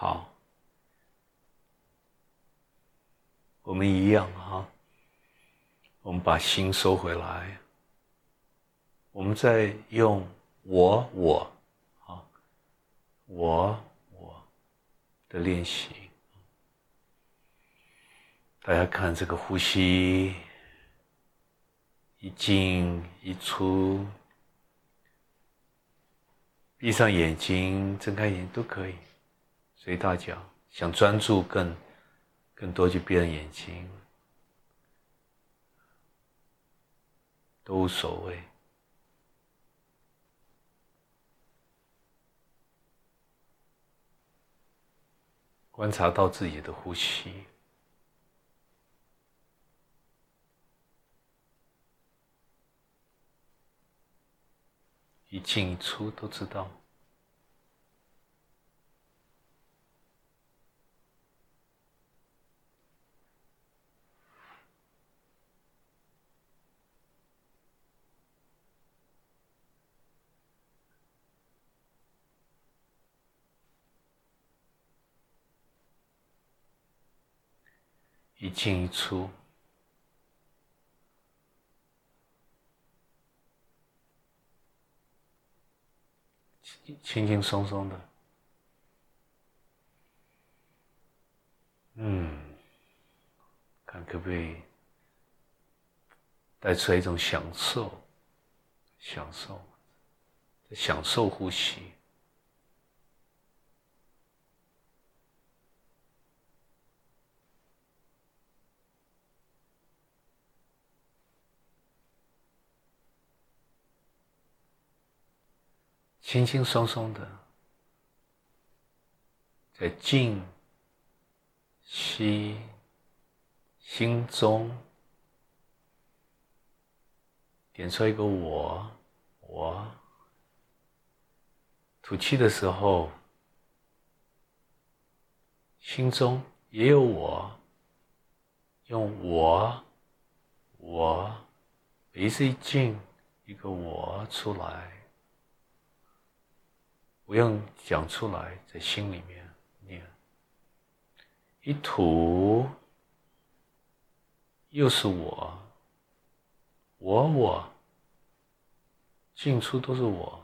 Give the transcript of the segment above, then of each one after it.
好，我们一样哈，我们把心收回来，我们再用我我啊，我我的练习，大家看这个呼吸，一进一出。闭上眼睛，睁开眼都可以，随大家。想专注更更多，就闭上眼睛，都无所谓。观察到自己的呼吸。一进一出都知道，一进一出。轻轻松松的，嗯，看可不可以带出来一种享受，享受，享受呼吸，轻轻松松的，在静息心中点出一个我，我吐气的时候，心中也有我，用我，我鼻子一进，一个我出来。不用讲出来，在心里面念。一吐，又是我，我我，进出都是我。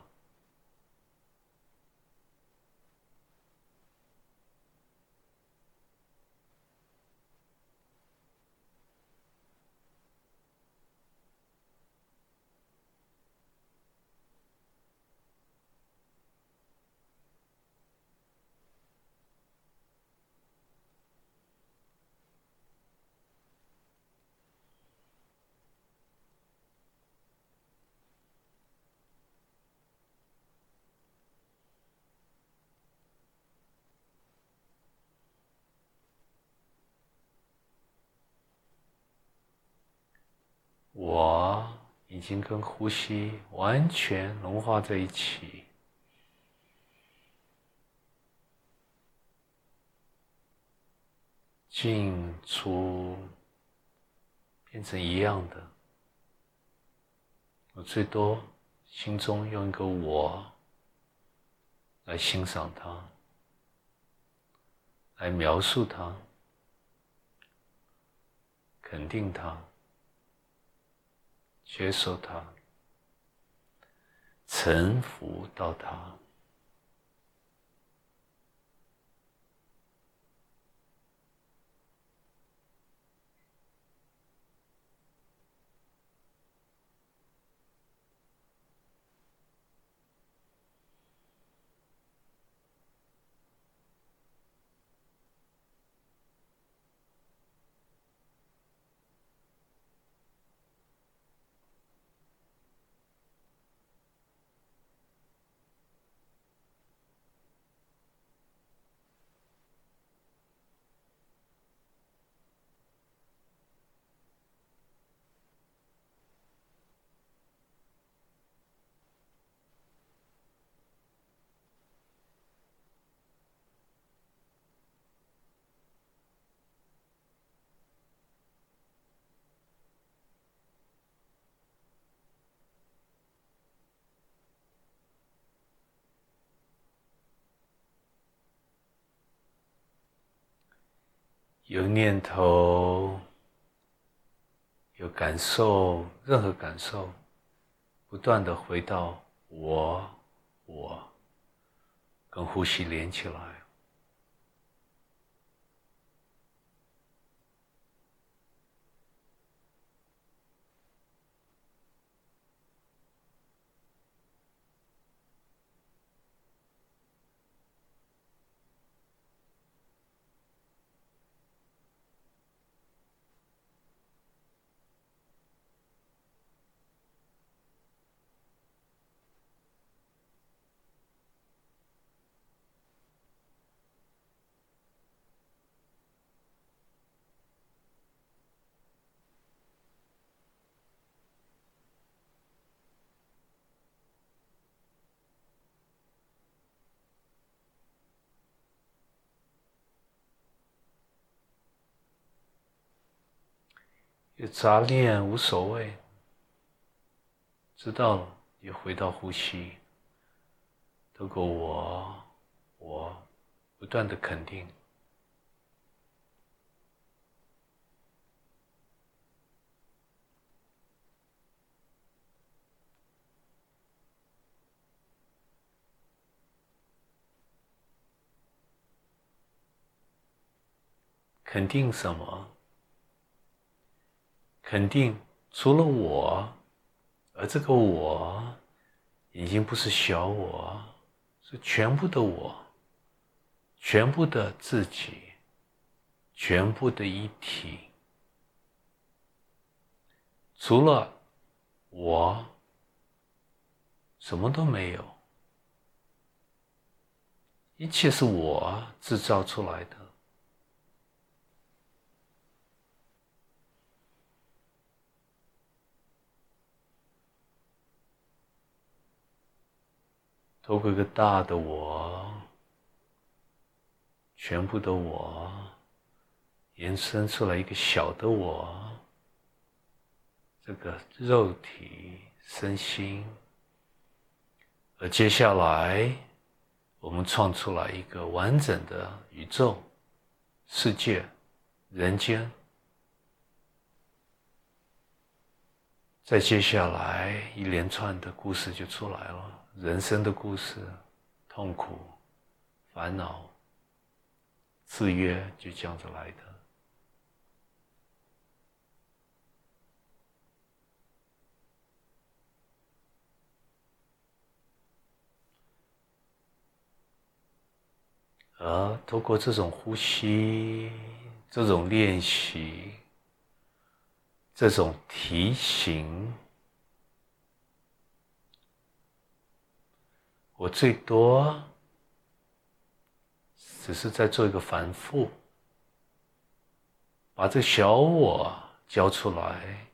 已经跟呼吸完全融化在一起，进出变成一样的。我最多心中用一个我来欣赏它，来描述它，肯定它。接受它，臣服到它。有念头，有感受，任何感受，不断的回到我，我，跟呼吸连起来。有杂念无所谓，知道了，也回到呼吸。透过我，我不断的肯定，肯定什么？肯定除了我，而这个我已经不是小我，是全部的我，全部的自己，全部的一体。除了我，什么都没有，一切是我制造出来的。透过一个大的我，全部的我，延伸出来一个小的我，这个肉体身心，而接下来，我们创出来一个完整的宇宙、世界、人间，再接下来一连串的故事就出来了。人生的故事，痛苦、烦恼、制约，就这样子来的。而通过这种呼吸、这种练习、这种提醒。我最多只是在做一个反复，把这小我交出来，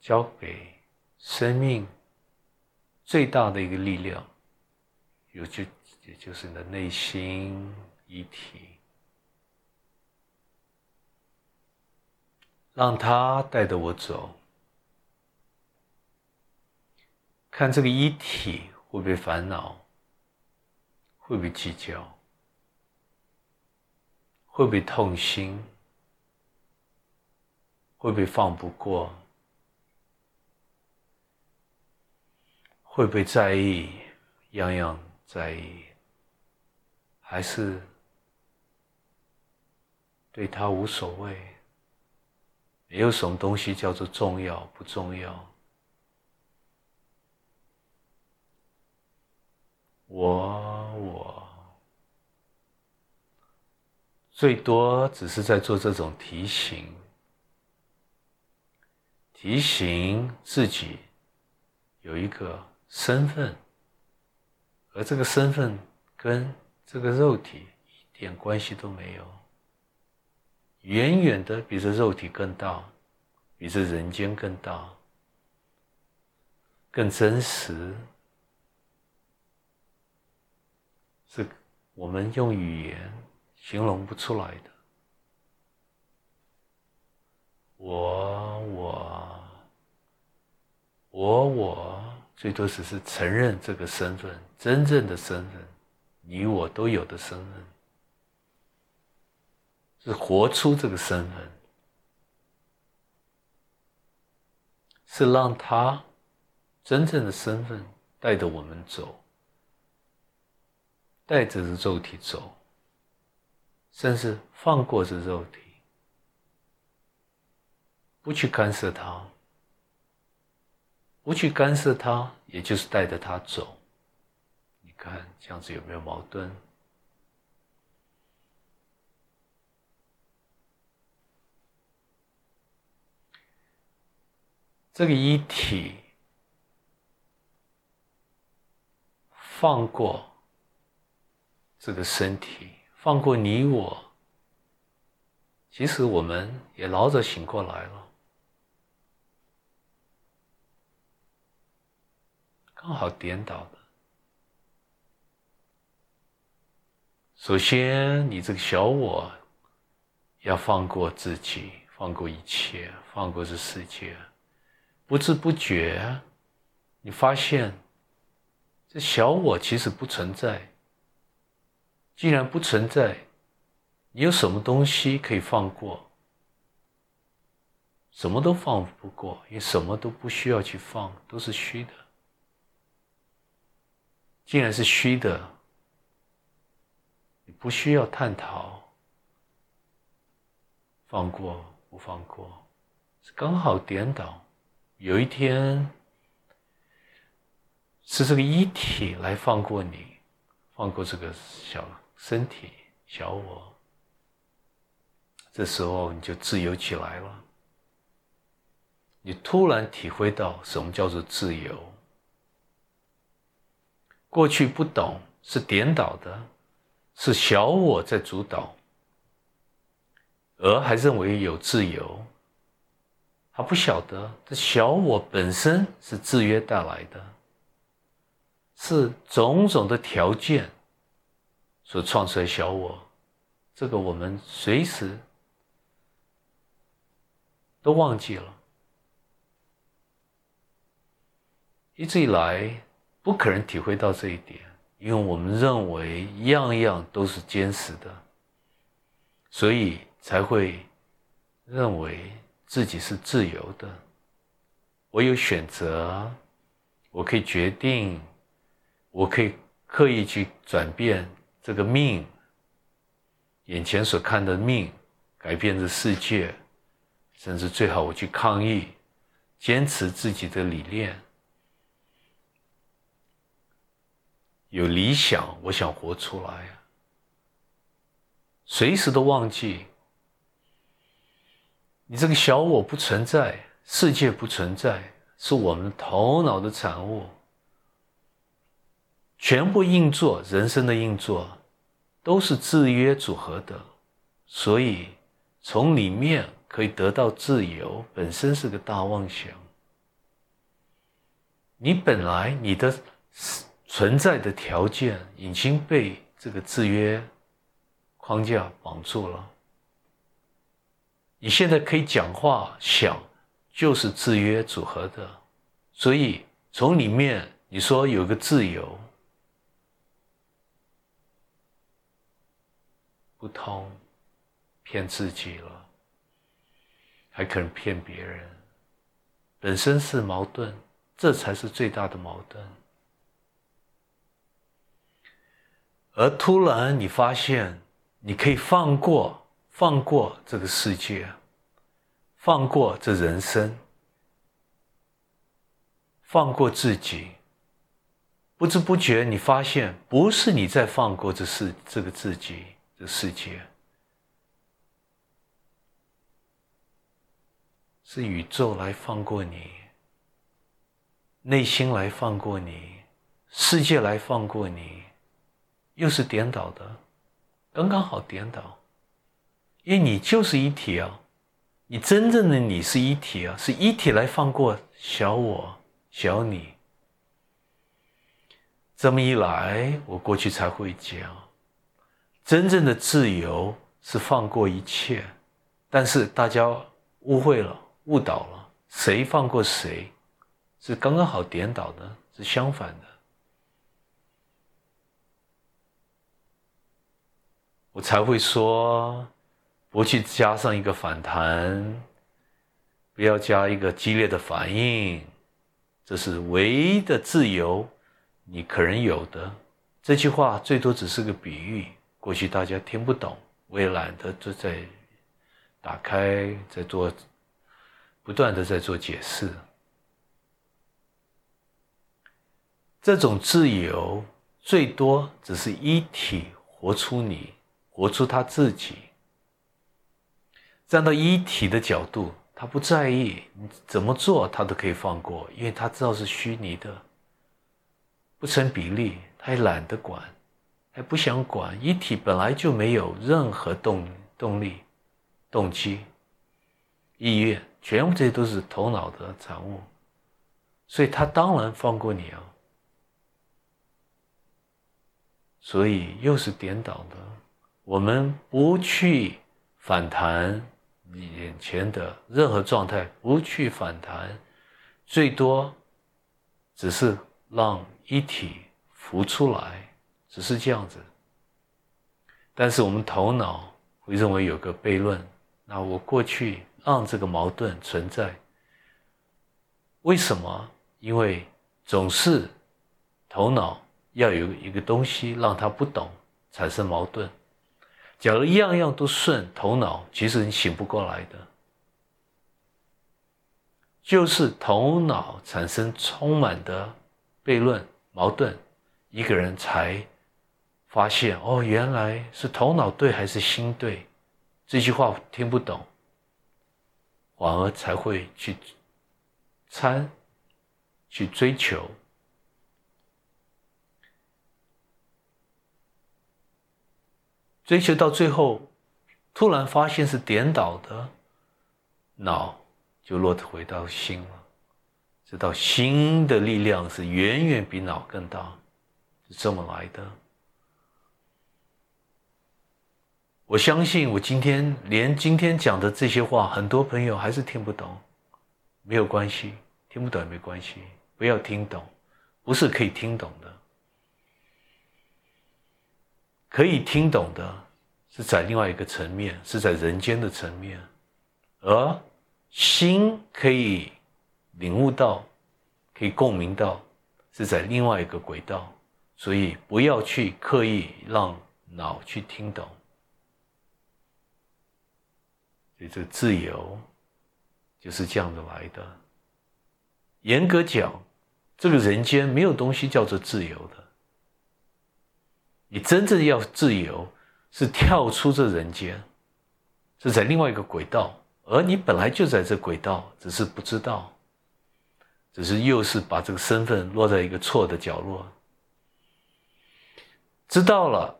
交给生命最大的一个力量，有就也就是你的内心一体，让他带着我走。看这个一体会不会烦恼，会不会计较，会不会痛心，会不会放不过，会不会在意，样样在意，还是对他无所谓？没有什么东西叫做重要不重要。我我最多只是在做这种提醒，提醒自己有一个身份，而这个身份跟这个肉体一点关系都没有，远远的比这肉体更大，比这人间更大，更真实。是我们用语言形容不出来的。我我我我，最多只是承认这个身份，真正的身份你我都有的身份，是活出这个身份，是让他真正的身份带着我们走，带着这肉体走，甚至放过这肉体，不去干涉它。不去干涉它，也就是带着它走。你看这样子有没有矛盾？这个一体放过这个身体，放过你我，其实我们也老早醒过来了。刚好颠倒的。首先，你这个小我要放过自己，放过一切，放过这世界。不知不觉，你发现这小我其实不存在。既然不存在，你有什么东西可以放过？什么都放不过，因为什么都不需要去放，都是虚的。既然是虚的，你不需要探讨，放过不放过，是刚好颠倒。有一天，是这个一体来放过你，放过这个小身体、小我，这时候你就自由起来了。你突然体会到什么叫做自由。过去不懂是颠倒的，是小我在主导，而还认为有自由。他不晓得这小我本身是制约带来的，是种种的条件所创出来小我。这个我们随时都忘记了，一直以来。不可能体会到这一点，因为我们认为样样都是坚实的，所以才会认为自己是自由的。我有选择，我可以决定，我可以刻意去转变这个命，眼前所看的命，改变这世界，甚至最好我去抗议，坚持自己的理念。有理想，我想活出来。随时都忘记，你这个小我不存在，世界不存在，是我们头脑的产物。全部运作，人生的运作，都是制约组合的，所以从里面可以得到自由，本身是个大妄想。你本来你的。存在的条件已经被这个制约框架绑住了。你现在可以讲话、想，就是制约组合的，所以从里面你说有个自由，不通，骗自己了，还可能骗别人，本身是矛盾，这才是最大的矛盾。而突然，你发现你可以放过、放过这个世界，放过这人生，放过自己。不知不觉，你发现不是你在放过这世这个自己这世界，是宇宙来放过你，内心来放过你，世界来放过你。又是颠倒的，刚刚好颠倒，因为你就是一体啊，你真正的你是一体啊，是一体来放过小我、小你。这么一来，我过去才会讲，真正的自由是放过一切，但是大家误会了、误导了，谁放过谁，是刚刚好颠倒的，是相反的。我才会说，不去加上一个反弹，不要加一个激烈的反应，这是唯一的自由，你可能有的。这句话最多只是个比喻，过去大家听不懂，我也懒得就在打开，在做，不断的在做解释。这种自由最多只是一体活出你。活出他自己，站到一体的角度，他不在意你怎么做，他都可以放过，因为他知道是虚拟的，不成比例，他也懒得管，还不想管。一体本来就没有任何动动力、动机、意愿，全部这些都是头脑的产物，所以他当然放过你啊。所以又是颠倒的。我们不去反弹眼前的任何状态，不去反弹，最多只是让一体浮出来，只是这样子。但是我们头脑会认为有个悖论，那我过去让这个矛盾存在，为什么？因为总是头脑要有一个东西让他不懂，产生矛盾。假如样样都顺，头脑其实你醒不过来的，就是头脑产生充满的悖论、矛盾，一个人才发现哦，原来是头脑对还是心对？这句话听不懂，反而才会去参、去追求。追求到最后，突然发现是颠倒的，脑就落回到心了。知道心的力量是远远比脑更大，是这么来的。我相信，我今天连今天讲的这些话，很多朋友还是听不懂。没有关系，听不懂也没关系，不要听懂，不是可以听懂的。可以听懂的，是在另外一个层面，是在人间的层面，而心可以领悟到，可以共鸣到，是在另外一个轨道。所以不要去刻意让脑去听懂。所以这个自由就是这样子来的。严格讲，这个人间没有东西叫做自由的。你真正要自由，是跳出这人间，是在另外一个轨道，而你本来就在这轨道，只是不知道，只是又是把这个身份落在一个错的角落。知道了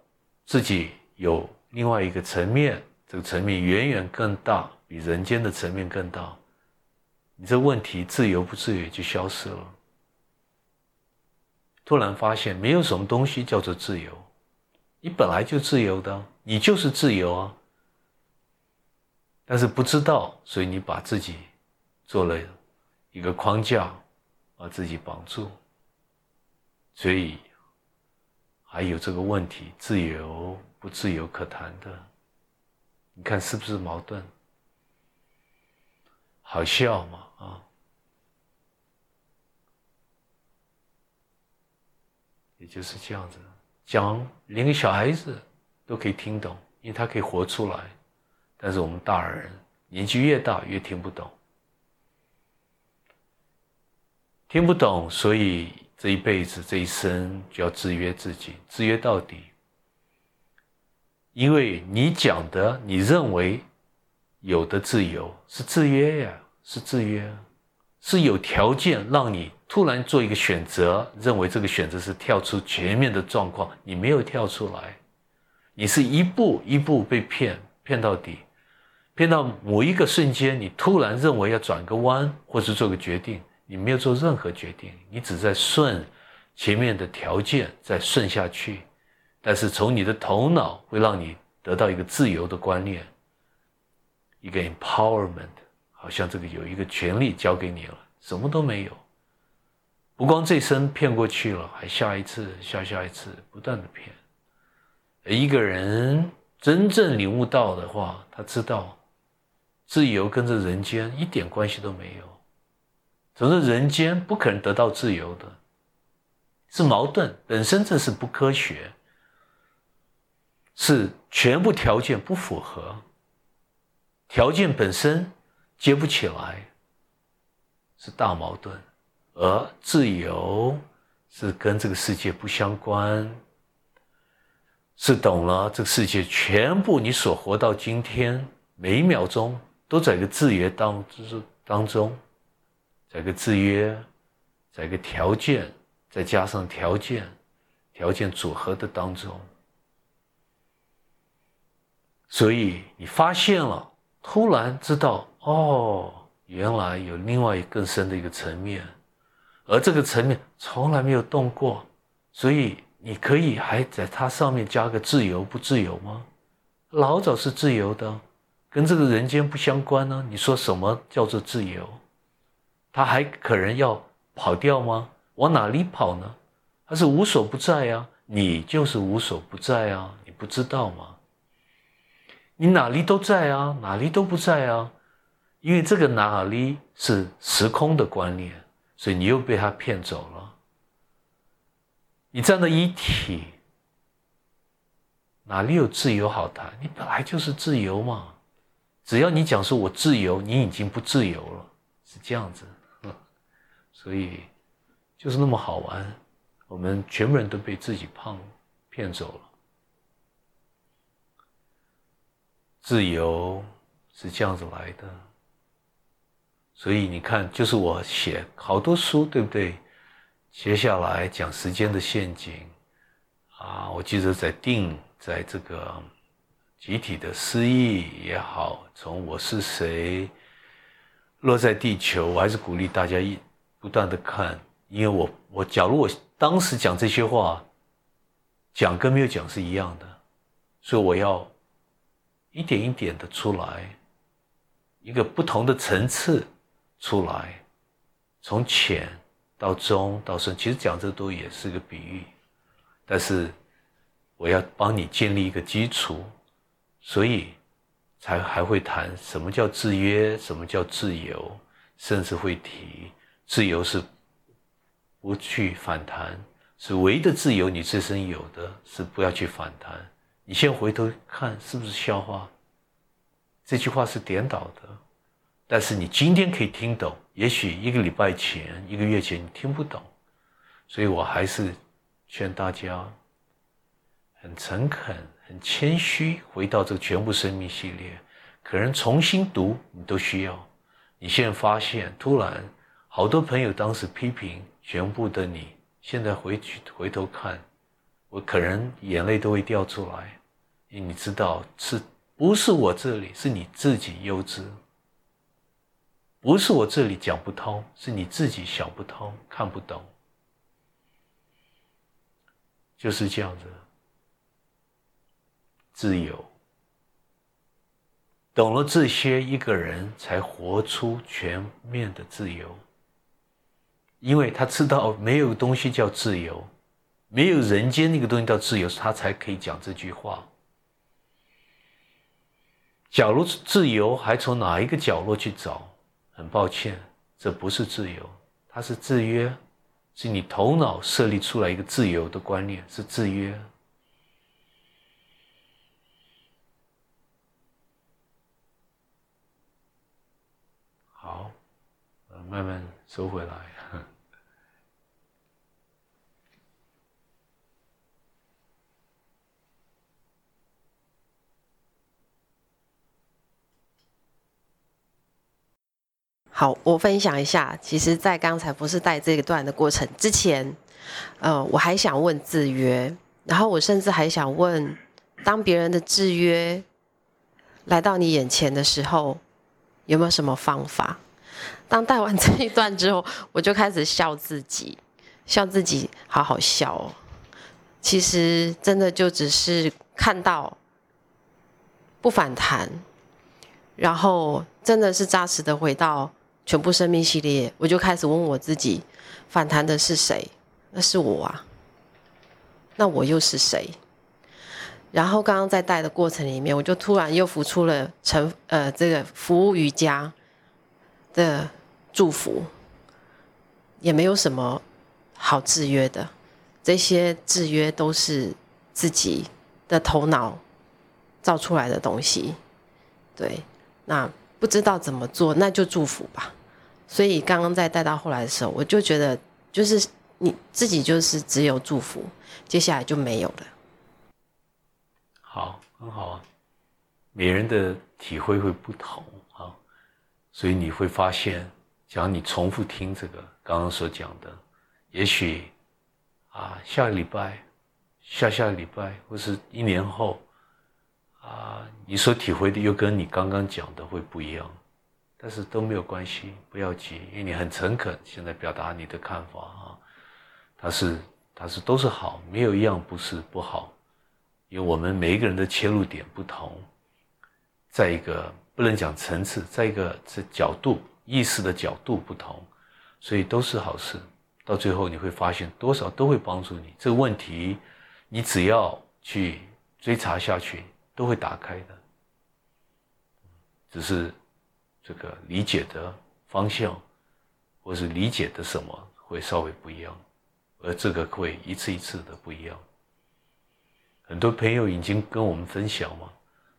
自己有另外一个层面，这个层面远远更大，比人间的层面更大，你这问题自由不自由就消失了。突然发现，没有什么东西叫做自由。你本来就自由的，你就是自由啊。但是不知道，所以你把自己做了一个框架，把自己绑住，所以还有这个问题：自由不自由可谈的？你看是不是矛盾？好笑嘛啊！也就是这样子。讲连个小孩子都可以听懂，因为他可以活出来。但是我们大人年纪越大越听不懂，听不懂，所以这一辈子这一生就要制约自己，制约到底。因为你讲的，你认为有的自由是制约呀，是制约，是有条件让你。突然做一个选择，认为这个选择是跳出前面的状况，你没有跳出来，你是一步一步被骗，骗到底，骗到某一个瞬间，你突然认为要转个弯，或是做个决定，你没有做任何决定，你只在顺前面的条件在顺下去，但是从你的头脑会让你得到一个自由的观念，一个 empowerment，好像这个有一个权利交给你了，什么都没有。不光这生骗过去了，还下一次、下下一次，不断的骗。一个人真正领悟到的话，他知道自由跟这人间一点关系都没有。总之，人间不可能得到自由的，是矛盾本身，这是不科学，是全部条件不符合，条件本身接不起来，是大矛盾。而自由是跟这个世界不相关，是懂了这个世界全部你所活到今天每一秒钟都在一个制约当就是当中。在一个制约，在一个条件，再加上条件，条件组合的当中，所以你发现了，突然知道，哦，原来有另外更深的一个层面，而这个层面从来没有动过，所以你可以还在它上面加个自由不自由吗？老早是自由的，跟这个人间不相关呢。你说什么叫做自由？他还可能要跑掉吗？往哪里跑呢？他是无所不在呀，你就是无所不在啊，你不知道吗？你哪里都在啊，哪里都不在啊，因为这个哪里是时空的观念，所以你又被他骗走了。你站在一体，哪里有自由好谈？你本来就是自由嘛，只要你讲说我自由，你已经不自由了，是这样子。所以，就是那么好玩，我们全部人都被自己胖骗走了。自由是这样子来的，所以你看，就是我写好多书，对不对？接下来讲时间的陷阱啊，我记得在定，在这个集体的失忆也好，从我是谁落在地球，我还是鼓励大家一。不断的看，因为我我假如我当时讲这些话，讲跟没有讲是一样的，所以我要一点一点的出来，一个不同的层次出来，从浅到中到深，其实讲这都也是个比喻，但是我要帮你建立一个基础，所以才还会谈什么叫制约，什么叫自由，甚至会提。自由是不去反弹，是唯一的自由。你自身有的是不要去反弹。你先回头看是不是笑话？这句话是颠倒的，但是你今天可以听懂。也许一个礼拜前、一个月前你听不懂，所以我还是劝大家很诚恳、很谦虚，回到这个全部生命系列，可能重新读你都需要。你现在发现突然。好多朋友当时批评全部的你，现在回去回头看，我可能眼泪都会掉出来，你知道是不是我这里是你自己幼稚，不是我这里讲不通，是你自己想不通、看不懂，就是这样子。自由，懂了这些，一个人才活出全面的自由。因为他知道没有东西叫自由，没有人间那个东西叫自由，他才可以讲这句话。假如自由还从哪一个角落去找，很抱歉，这不是自由，它是制约，是你头脑设立出来一个自由的观念，是制约。好，慢慢收回来。好，我分享一下。其实，在刚才不是带这一段的过程之前，呃，我还想问制约，然后我甚至还想问，当别人的制约来到你眼前的时候，有没有什么方法？当带完这一段之后，我就开始笑自己，笑自己，好好笑哦。其实，真的就只是看到不反弹，然后真的是扎实的回到。全部生命系列，我就开始问我自己：反弹的是谁？那是我啊。那我又是谁？然后刚刚在带的过程里面，我就突然又浮出了成呃这个服务瑜伽的祝福，也没有什么好制约的，这些制约都是自己的头脑造出来的东西。对，那不知道怎么做，那就祝福吧。所以刚刚在带到后来的时候，我就觉得就是你自己就是只有祝福，接下来就没有了。好，很好啊。每人的体会会不同啊，所以你会发现，假如你重复听这个刚刚所讲的，也许啊，下个礼拜、下下个礼拜，或是一年后啊，你所体会的又跟你刚刚讲的会不一样。但是都没有关系，不要急，因为你很诚恳，现在表达你的看法啊，它是它是都是好，没有一样不是不好。因为我们每一个人的切入点不同，在一个不能讲层次，在一个这角度意识的角度不同，所以都是好事。到最后你会发现，多少都会帮助你。这个问题，你只要去追查下去，都会打开的。只是这个理解的方向，或是理解的什么会稍微不一样，而这个会一次一次的不一样。很多朋友已经跟我们分享嘛，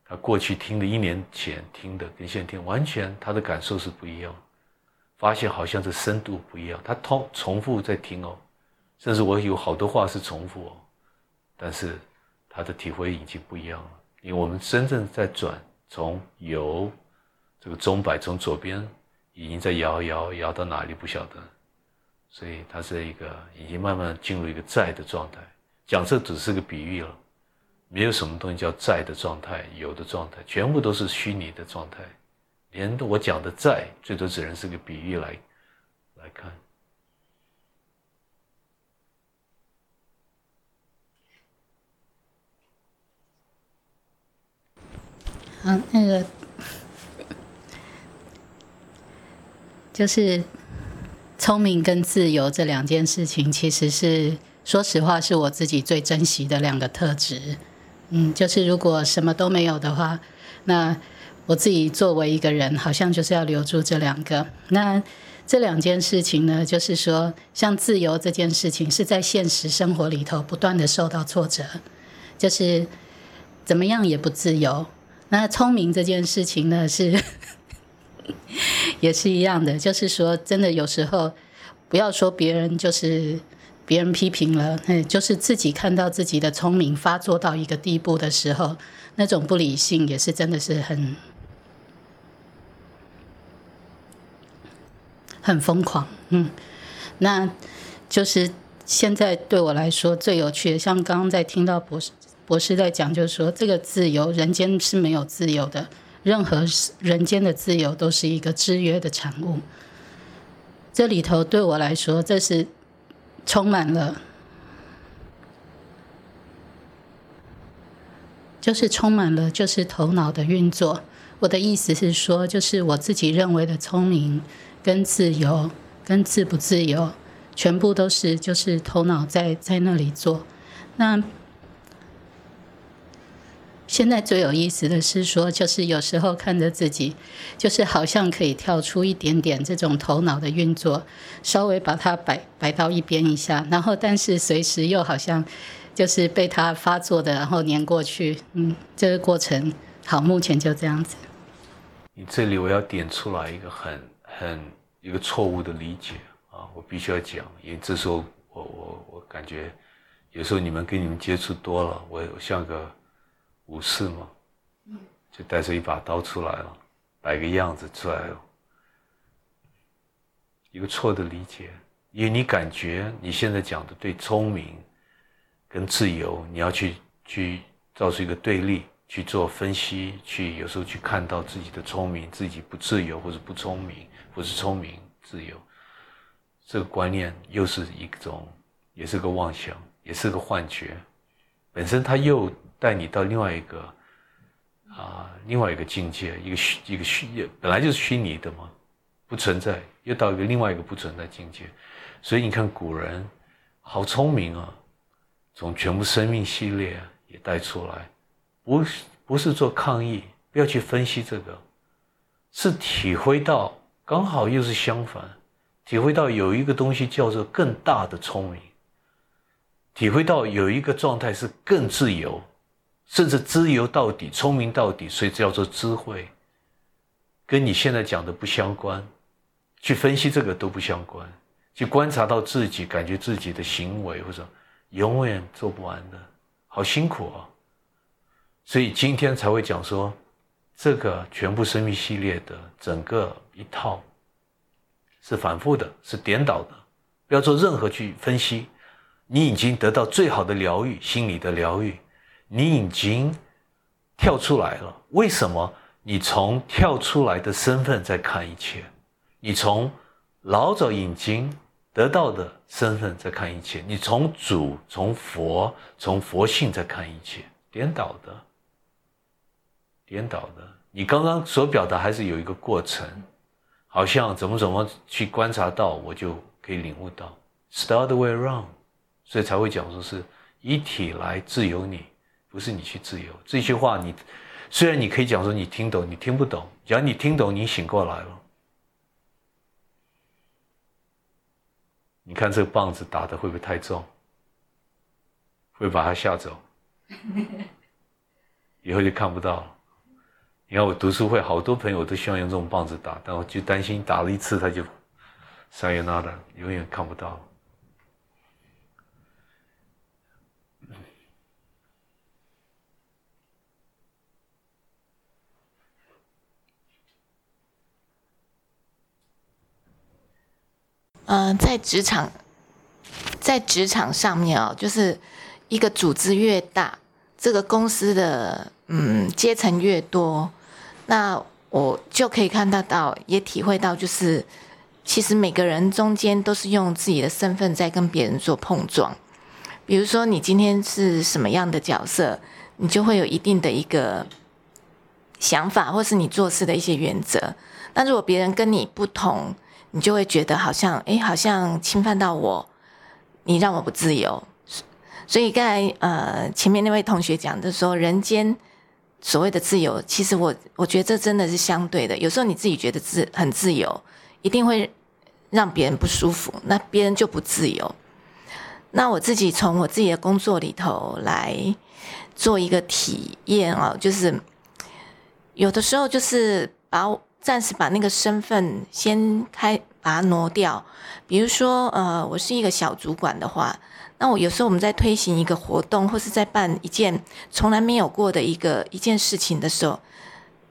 他过去听的，一年前听的，跟现在听完全他的感受是不一样，发现好像是深度不一样。他通重复在听哦，甚至我有好多话是重复哦，但是他的体会已经不一样了。因为我们真正在转，从由这个钟摆从左边已经在摇摇摇到哪里不晓得，所以它是一个已经慢慢进入一个在的状态。讲这只是个比喻了。没有什么东西叫在的状态，有的状态，全部都是虚拟的状态。连我讲的在，最多只能是个比喻来来看。好，那个就是聪明跟自由这两件事情，其实是说实话，是我自己最珍惜的两个特质。嗯，就是如果什么都没有的话，那我自己作为一个人，好像就是要留住这两个。那这两件事情呢，就是说，像自由这件事情，是在现实生活里头不断的受到挫折，就是怎么样也不自由。那聪明这件事情呢，是也是一样的，就是说，真的有时候不要说别人，就是。别人批评了，嗯，就是自己看到自己的聪明发作到一个地步的时候，那种不理性也是真的是很很疯狂，嗯，那就是现在对我来说最有趣的，像刚刚在听到博士博士在讲，就是说这个自由，人间是没有自由的，任何人间的自由都是一个制约的产物。这里头对我来说，这是。充满了，就是充满了，就是头脑的运作。我的意思是说，就是我自己认为的聪明、跟自由、跟自不自由，全部都是就是头脑在在那里做。那。现在最有意思的是说，就是有时候看着自己，就是好像可以跳出一点点这种头脑的运作，稍微把它摆摆到一边一下，然后但是随时又好像就是被它发作的，然后粘过去。嗯，这个过程好，目前就这样子。你这里我要点出来一个很很一个错误的理解啊，我必须要讲，因为这时候我我我感觉有时候你们跟你们接触多了，我像个。武士嘛，就带着一把刀出来了，摆个样子出来了。一个错的理解，因为你感觉你现在讲的对聪明跟自由，你要去去造出一个对立，去做分析，去有时候去看到自己的聪明，自己不自由或者不聪明，或是聪明自由，这个观念又是一种，也是个妄想，也是个幻觉，本身它又。带你到另外一个啊，另外一个境界，一个虚，一个虚，本来就是虚拟的嘛，不存在，又到一个另外一个不存在境界。所以你看古人好聪明啊，从全部生命系列也带出来，不是不是做抗议，不要去分析这个，是体会到刚好又是相反，体会到有一个东西叫做更大的聪明，体会到有一个状态是更自由，甚至自由到底、聪明到底，所以叫做智慧，跟你现在讲的不相关，去分析这个都不相关，去观察到自己，感觉自己的行为或者永远做不完的，好辛苦啊！所以今天才会讲说，这个全部生命系列的整个一套是反复的，是颠倒的，不要做任何去分析。你已经得到最好的疗愈，心理的疗愈，你已经跳出来了。为什么？你从跳出来的身份在看一切，你从老早已经得到的身份在看一切，你从主、从佛、从佛性在看一切，颠倒的。颠倒的，你刚刚所表达还是有一个过程，好像怎么怎么去观察到，我就可以领悟到，start the way around，所以才会讲说是一体来自由你，不是你去自由。这句话你虽然你可以讲说你听懂，你听不懂，只要你听懂，你醒过来了。你看这个棒子打的会不会太重？会把他吓走，以后就看不到了。你看我读书会，好多朋友都希望用这种棒子打，但我就担心打了一次他就三元拉的，永远看不到。嗯，在职场，在职场上面哦，就是一个组织越大，这个公司的嗯阶层越多。那我就可以看得到，也体会到，就是其实每个人中间都是用自己的身份在跟别人做碰撞。比如说，你今天是什么样的角色，你就会有一定的一个想法，或是你做事的一些原则。那如果别人跟你不同，你就会觉得好像，哎，好像侵犯到我，你让我不自由。所以刚才呃前面那位同学讲的说，人间。所谓的自由，其实我我觉得这真的是相对的。有时候你自己觉得自很自由，一定会让别人不舒服，那别人就不自由。那我自己从我自己的工作里头来做一个体验啊，就是有的时候就是把暂时把那个身份先开把它挪掉，比如说呃，我是一个小主管的话。那我有时候我们在推行一个活动，或是在办一件从来没有过的一个一件事情的时候，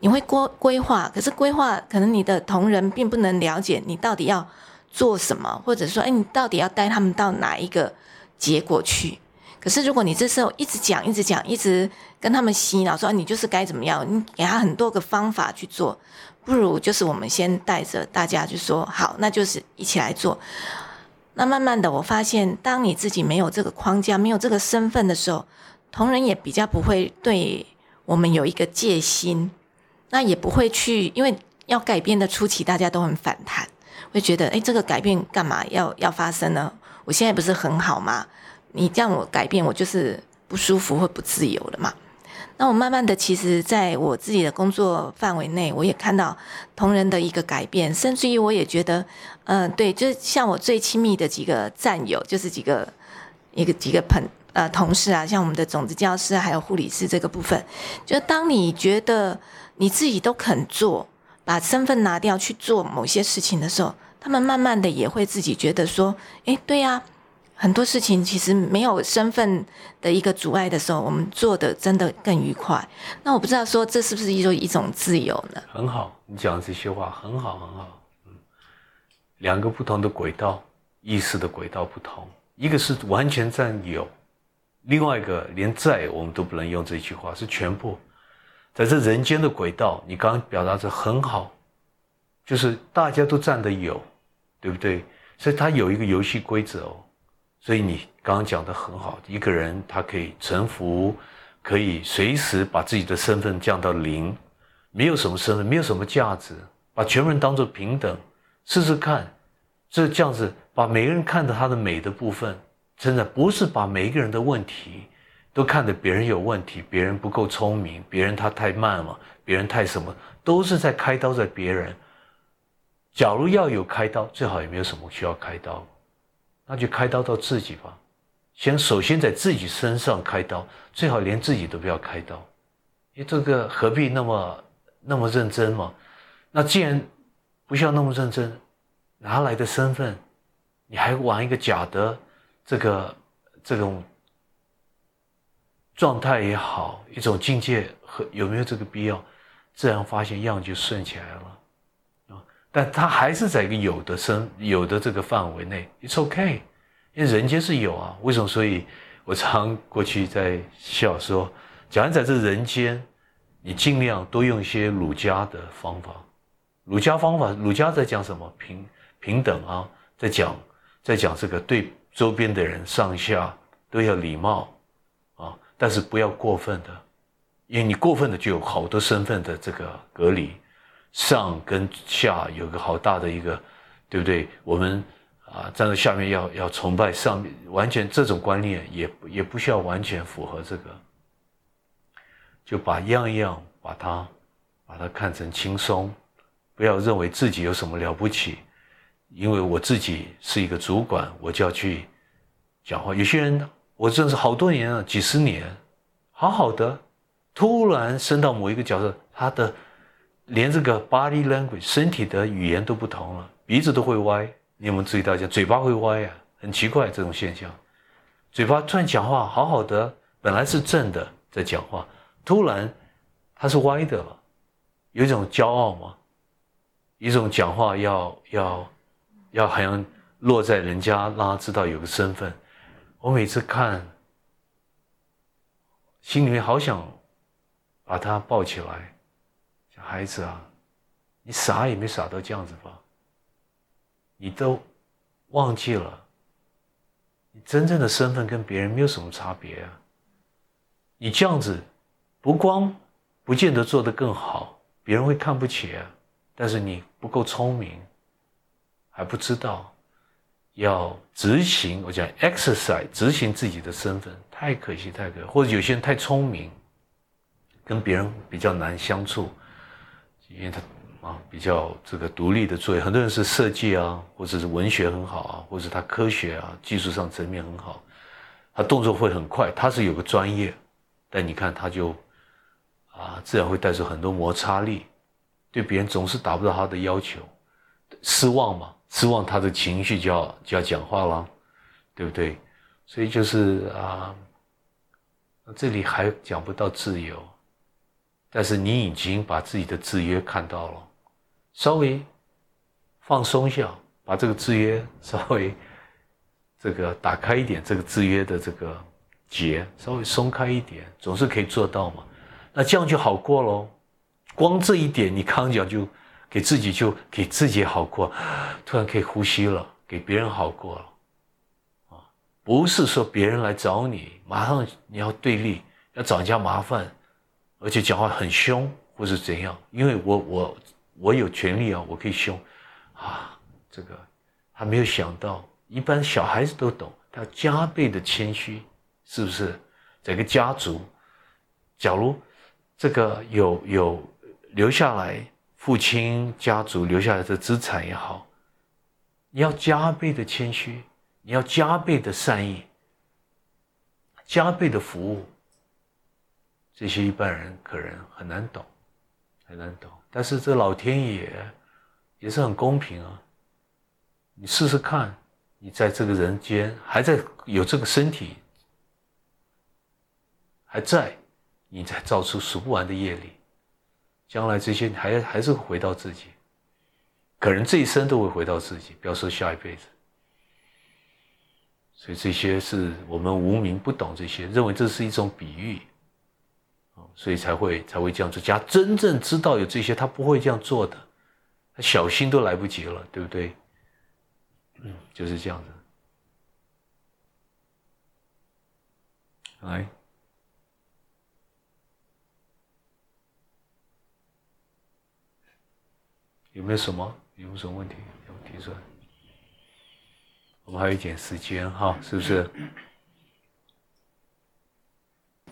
你会规规划，可是规划可能你的同仁并不能了解你到底要做什么，或者说，哎，你到底要带他们到哪一个结果去？可是如果你这时候一直讲、一直讲、一直跟他们洗脑，说你就是该怎么样，你给他很多个方法去做，不如就是我们先带着大家就说好，那就是一起来做。那慢慢的，我发现，当你自己没有这个框架、没有这个身份的时候，同仁也比较不会对我们有一个戒心，那也不会去，因为要改变的初期，大家都很反弹，会觉得，哎，这个改变干嘛要要发生呢？我现在不是很好吗？你让我改变，我就是不舒服或不自由了嘛。那我慢慢的，其实在我自己的工作范围内，我也看到同仁的一个改变，甚至于我也觉得，嗯，对，就像我最亲密的几个战友，就是几个一个几个朋呃同事啊，像我们的种子教师还有护理师这个部分，就当你觉得你自己都肯做，把身份拿掉去做某些事情的时候，他们慢慢的也会自己觉得说，哎，对呀。很多事情其实没有身份的一个阻碍的时候，我们做的真的更愉快。那我不知道说这是不是一种一种自由呢？很好，你讲的这些话很好很好。嗯，两个不同的轨道，意识的轨道不同，一个是完全占有，另外一个连在我们都不能用这句话，是全部在这人间的轨道。你刚刚表达的很好，就是大家都占的有，对不对？所以它有一个游戏规则哦。所以你刚刚讲的很好，一个人他可以臣服，可以随时把自己的身份降到零，没有什么身份，没有什么价值，把全部人当做平等，试试看，这这样子把每个人看到他的美的部分，真的不是把每一个人的问题都看着别人有问题，别人不够聪明，别人他太慢了，别人太什么，都是在开刀在别人。假如要有开刀，最好也没有什么需要开刀，那就开刀到自己吧。先首先在自己身上开刀，最好连自己都不要开刀，因为这个何必那么那么认真嘛？那既然不需要那么认真，拿来的身份，你还玩一个假的这个这种状态也好，一种境界和有没有这个必要？自然发现样就顺起来了。但他还是在一个有的生有的这个范围内，It's okay，因为人间是有啊。为什么？所以我常过去在笑说，假如在这人间，你尽量多用一些儒家的方法。儒家方法，儒家在讲什么？平平等啊，在讲在讲这个对周边的人上下都要礼貌啊，但是不要过分的，因为你过分的就有好多身份的这个隔离。上跟下有个好大的一个，对不对？我们啊站在下面要要崇拜上面，完全这种观念也也不需要完全符合这个，就把样样把它把它看成轻松，不要认为自己有什么了不起，因为我自己是一个主管，我就要去讲话。有些人我认识好多年了，几十年，好好的，突然升到某一个角色，他的。连这个 body language 身体的语言都不同了，鼻子都会歪。你有没有注意到？讲嘴巴会歪呀，很奇怪这种现象。嘴巴突然讲话好好的，本来是正的在讲话，突然它是歪的了，有一种骄傲嘛，一种讲话要要要好像落在人家，让他知道有个身份。我每次看，心里面好想把他抱起来。孩子啊，你傻也没傻到这样子吧？你都忘记了，你真正的身份跟别人没有什么差别啊。你这样子，不光不见得做得更好，别人会看不起啊。但是你不够聪明，还不知道要执行。我讲 exercise 执行自己的身份，太可惜，太可惜。或者有些人太聪明，跟别人比较难相处。因为他啊比较这个独立的作业，很多人是设计啊，或者是文学很好啊，或者是他科学啊技术上层面很好，他动作会很快，他是有个专业，但你看他就啊自然会带出很多摩擦力，对别人总是达不到他的要求，失望嘛，失望他的情绪就要就要讲话了，对不对？所以就是啊，这里还讲不到自由。但是你已经把自己的制约看到了，稍微放松一下，把这个制约稍微这个打开一点，这个制约的这个结稍微松开一点，总是可以做到嘛。那这样就好过喽。光这一点，你刚讲就给自己就给自己好过，突然可以呼吸了，给别人好过了啊！不是说别人来找你，马上你要对立，要找人家麻烦。而且讲话很凶，或是怎样？因为我我我有权利啊，我可以凶，啊，这个他没有想到，一般小孩子都懂，他加倍的谦虚，是不是？整个家族，假如这个有有留下来，父亲家族留下来的资产也好，你要加倍的谦虚，你要加倍的善意，加倍的服务。这些一般人可能很难懂，很难懂。但是这老天爷也是很公平啊！你试试看，你在这个人间还在有这个身体还在，你才造出数不完的业力，将来这些还还是回到自己，可能这一生都会回到自己，不要说下一辈子。所以这些是我们无名不懂这些，认为这是一种比喻。所以才会才会这样做。假真正知道有这些，他不会这样做的，他小心都来不及了，对不对？嗯，就是这样子。来，有没有什么？有没有什么问题要提出来？我们还有一点时间哈，是不是？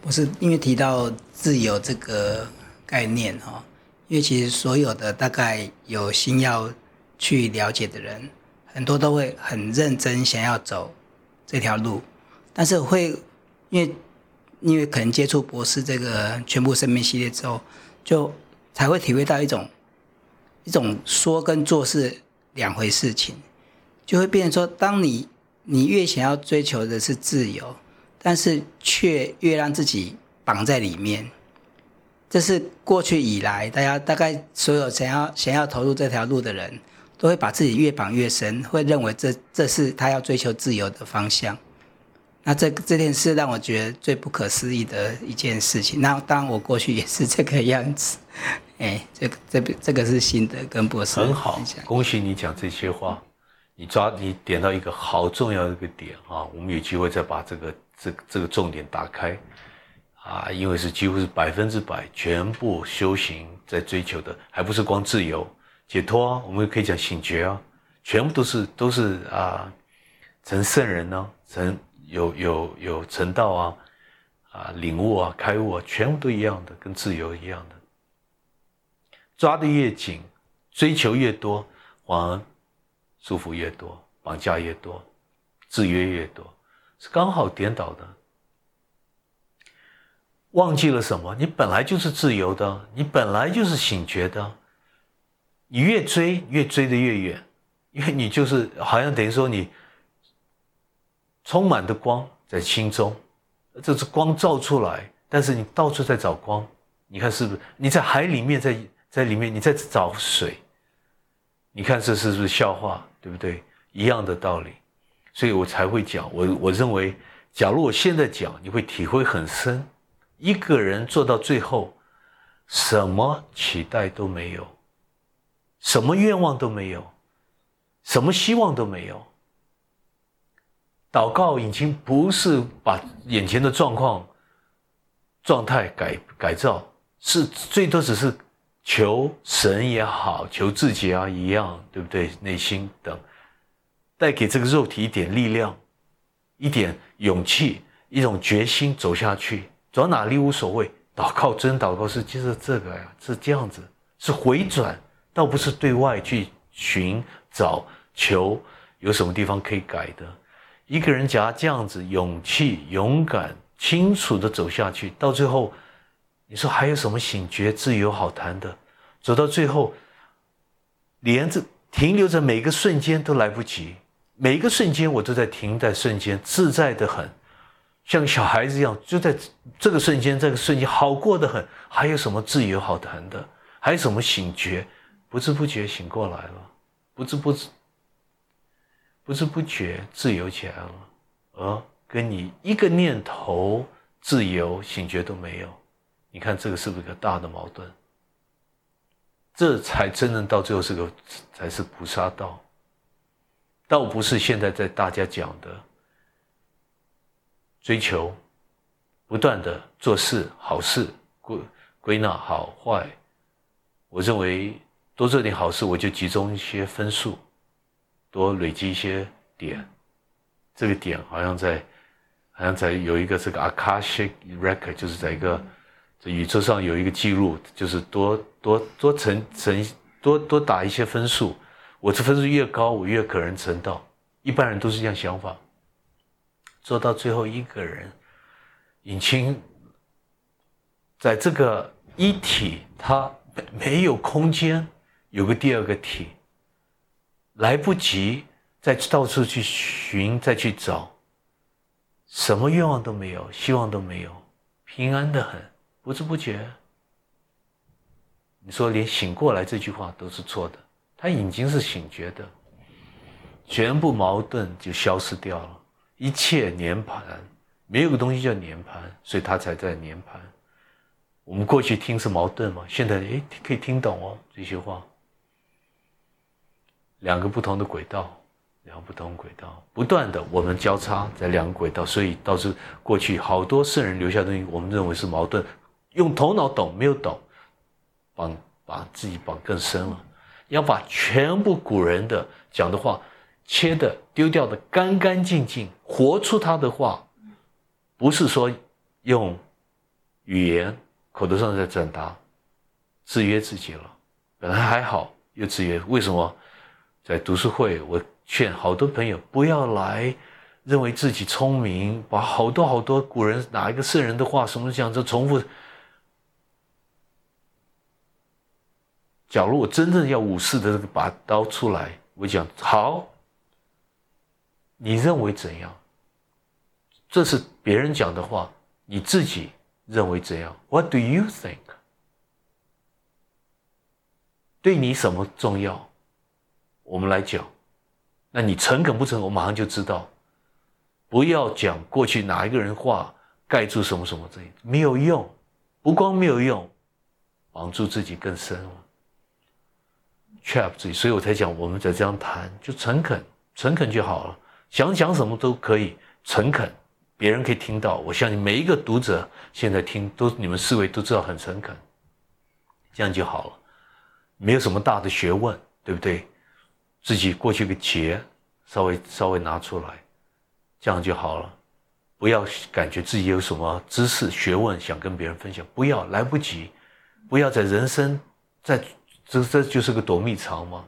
不是因为提到自由这个概念哈，因为其实所有的大概有心要去了解的人，很多都会很认真想要走这条路，但是会因为因为可能接触博士这个全部生命系列之后，就才会体会到一种一种说跟做是两回事情，就会变成说，当你你越想要追求的是自由。但是却越让自己绑在里面，这是过去以来大家大概所有想要想要投入这条路的人，都会把自己越绑越深，会认为这这是他要追求自由的方向。那这这件事让我觉得最不可思议的一件事情。那当然我过去也是这个样子，哎，这个这这个是新的跟博士很好，恭喜你讲这些话，你抓你点到一个好重要的一个点啊，我们有机会再把这个。这这个重点打开，啊，因为是几乎是百分之百全部修行在追求的，还不是光自由解脱啊，我们也可以讲醒觉啊，全部都是都是啊，成圣人呢，成有有有成道啊，啊，领悟啊，开悟啊，全部都一样的，跟自由一样的，抓的越紧，追求越多，反而束缚越多，绑架越多，制约越多。是刚好颠倒的，忘记了什么？你本来就是自由的，你本来就是醒觉的。你越追，越追得越远，因为你就是好像等于说你充满的光在心中，这是光照出来，但是你到处在找光。你看是不是？你在海里面，在在里面，你在找水。你看这是不是笑话？对不对？一样的道理。所以我才会讲，我我认为，假如我现在讲，你会体会很深。一个人做到最后，什么期待都没有，什么愿望都没有，什么希望都没有。祷告已经不是把眼前的状况、状态改改造，是最多只是求神也好，求自己啊一样，对不对？内心等。带给这个肉体一点力量，一点勇气，一种决心走下去，走到哪里无所谓。祷告真祷告是就是这个呀，是这样子，是回转，倒不是对外去寻找求有什么地方可以改的。一个人假如这样子，勇气、勇敢、清楚的走下去，到最后，你说还有什么醒觉、自由好谈的？走到最后，连着停留在每个瞬间都来不及。每一个瞬间，我都在停在瞬间，自在的很，像小孩子一样，就在这个瞬间，这个瞬间好过得很。还有什么自由好谈的？还有什么醒觉？不知不觉醒过来了，不知不知，不知不觉自由起来了，啊跟你一个念头自由醒觉都没有。你看这个是不是一个大的矛盾？这才真正到最后是个，才是菩萨道。倒不是现在在大家讲的追求，不断的做事好事归归纳好坏，我认为多做点好事，我就集中一些分数，多累积一些点，这个点好像在好像在有一个这个 Akashic Record，就是在一个在宇宙上有一个记录，就是多多多成成多多打一些分数。我这分数越高，我越可能成道。一般人都是这样想法。做到最后一个人，引擎在这个一体，它没有空间，有个第二个体，来不及再到处去寻，再去找，什么愿望都没有，希望都没有，平安的很，不知不觉。你说连醒过来这句话都是错的。他已经是醒觉的，全部矛盾就消失掉了，一切涅盘，没有个东西叫涅盘，所以他才在涅盘。我们过去听是矛盾嘛，现在诶可以听懂哦这些话。两个不同的轨道，两个不同轨道，不断的我们交叉在两个轨道，所以导致过去好多圣人留下东西，我们认为是矛盾，用头脑懂没有懂，绑把自己绑更深了。要把全部古人的讲的话切的丢掉的干干净净，活出他的话，不是说用语言口头上在转达，制约自己了。本来还好，又制约。为什么？在读书会，我劝好多朋友不要来，认为自己聪明，把好多好多古人哪一个圣人的话什么讲，就重复。假如我真正要武士的这个把刀出来，我讲好，你认为怎样？这是别人讲的话，你自己认为怎样？What do you think？对你什么重要？我们来讲，那你诚恳不诚恳？我马上就知道。不要讲过去哪一个人话盖住什么什么这没有用，不光没有用，绑住自己更深了。Trap 自己，所以我才讲，我们在这样谈，就诚恳，诚恳就好了。想讲什么都可以，诚恳，别人可以听到。我相信每一个读者现在听，都你们四位都知道很诚恳，这样就好了。没有什么大的学问，对不对？自己过去个节，稍微稍微拿出来，这样就好了。不要感觉自己有什么知识学问想跟别人分享，不要来不及，不要在人生在。这这就是个躲蜜藏吗？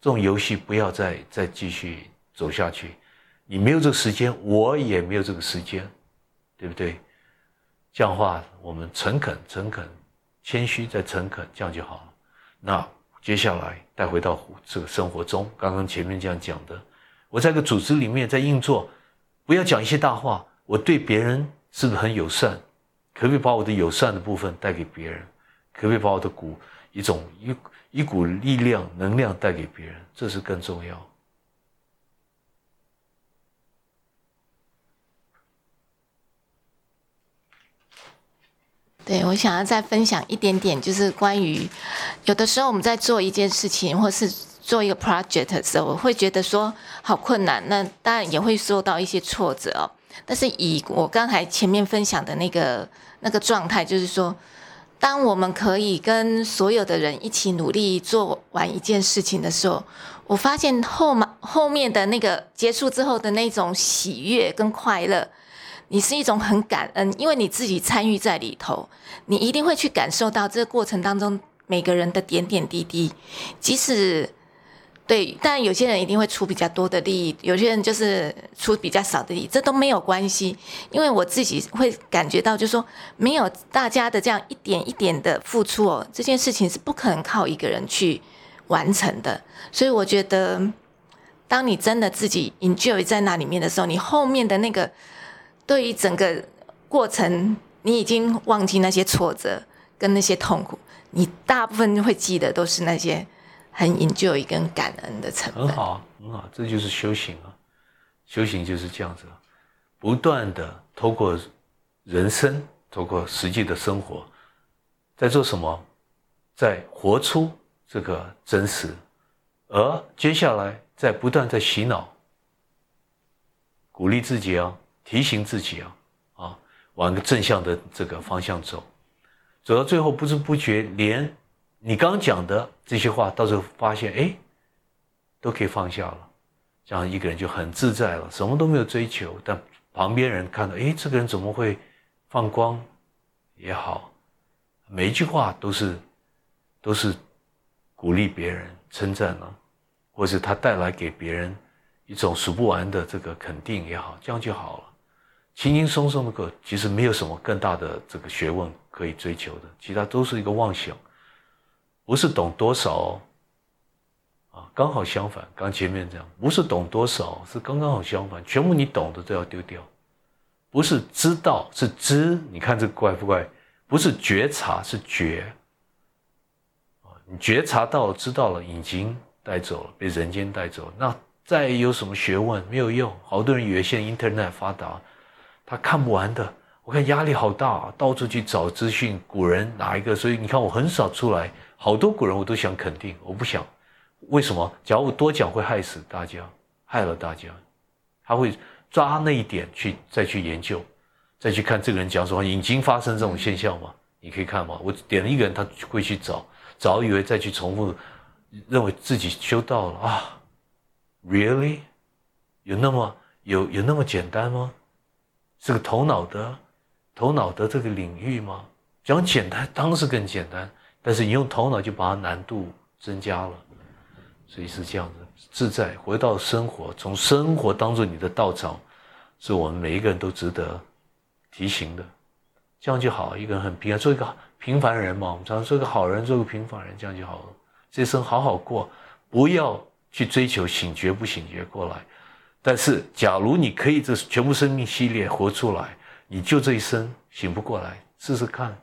这种游戏不要再再继续走下去。你没有这个时间，我也没有这个时间，对不对？这样话，我们诚恳、诚恳、谦虚，再诚恳，这样就好了。那接下来带回到这个生活中，刚刚前面这样讲的，我在个组织里面在运作，不要讲一些大话。我对别人是不是很友善？可不可以把我的友善的部分带给别人？可不可以把我的鼓一种一？一股力量、能量带给别人，这是更重要。对，我想要再分享一点点，就是关于有的时候我们在做一件事情，或是做一个 project 的时候，我会觉得说好困难，那当然也会受到一些挫折哦。但是以我刚才前面分享的那个那个状态，就是说。当我们可以跟所有的人一起努力做完一件事情的时候，我发现后面后面的那个结束之后的那种喜悦跟快乐，你是一种很感恩，因为你自己参与在里头，你一定会去感受到这个过程当中每个人的点点滴滴，即使。对，但有些人一定会出比较多的利益，有些人就是出比较少的利益，这都没有关系，因为我自己会感觉到，就是说没有大家的这样一点一点的付出哦，这件事情是不可能靠一个人去完成的。所以我觉得，当你真的自己 enjoy 在那里面的时候，你后面的那个对于整个过程，你已经忘记那些挫折跟那些痛苦，你大部分会记得都是那些。很 enjoy 跟感恩的成分，很好，很好，这就是修行啊！修行就是这样子，不断的透过人生，透过实际的生活，在做什么，在活出这个真实，而接下来在不断在洗脑，鼓励自己啊，提醒自己啊，啊，往个正向的这个方向走，走到最后不知不觉连。你刚讲的这些话，到时候发现，哎，都可以放下了，这样一个人就很自在了，什么都没有追求。但旁边人看到，哎，这个人怎么会放光也好，每一句话都是都是鼓励别人、称赞了，或是他带来给别人一种数不完的这个肯定也好，这样就好了。轻轻松松的过，其实没有什么更大的这个学问可以追求的，其他都是一个妄想。不是懂多少，啊，刚好相反。刚前面这样，不是懂多少，是刚刚好相反。全部你懂的都要丢掉，不是知道，是知。你看这怪不怪？不是觉察，是觉。啊，你觉察到了，知道了，已经带走了，被人间带走。那再有什么学问没有用？好多人以为现在 Internet 发达，他看不完的。我看压力好大，到处去找资讯，古人哪一个？所以你看我很少出来。好多古人我都想肯定，我不想，为什么？假如我多讲会害死大家，害了大家，他会抓那一点去再去研究，再去看这个人讲什么，已经发生这种现象吗？你可以看吗？我点了一个人，他会去找，找以为再去重复，认为自己修到了啊？Really？有那么有有那么简单吗？是个头脑的头脑的这个领域吗？讲简单，当然是更简单，但是你用头脑就把它难度增加了，所以是这样子。自在回到生活，从生活当做你的道场，是我们每一个人都值得提醒的。这样就好，一个人很平安，做一个平凡人嘛。我们常说，做个好人，做个平凡人，这样就好了。这一生好好过，不要去追求醒觉不醒觉过来。但是，假如你可以这全部生命系列活出来，你就这一生醒不过来，试试看。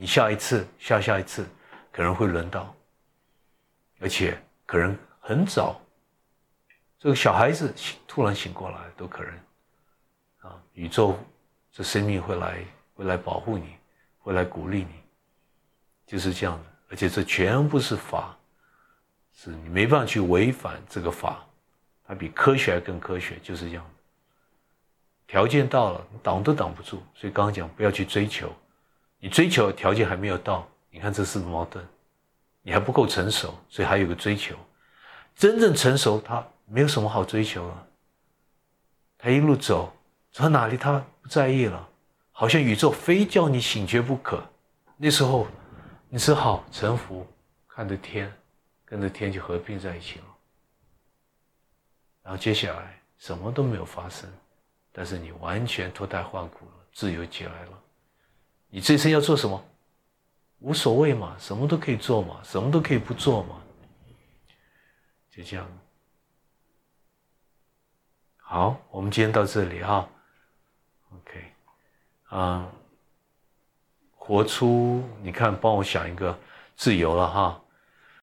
你下一次、下下一次可能会轮到，而且可能很早，这个小孩子突然醒过来都可能。啊，宇宙这生命会来，会来保护你，会来鼓励你，就是这样的。而且这全部是法，是你没办法去违反这个法。它比科学还更科学，就是这样。条件到了，挡都挡不住。所以刚刚讲，不要去追求，你追求的条件还没有到，你看这是矛盾，你还不够成熟，所以还有个追求。真正成熟，他没有什么好追求了。他一路走，走到哪里他不在意了，好像宇宙非叫你醒觉不可。那时候，你只好臣服，看着天，跟着天就合并在一起了。然后接下来什么都没有发生，但是你完全脱胎换骨了，自由起来了。你这生要做什么？无所谓嘛，什么都可以做嘛，什么都可以不做嘛，就这样。好，我们今天到这里哈。OK，啊，活出你看，帮我想一个自由了哈。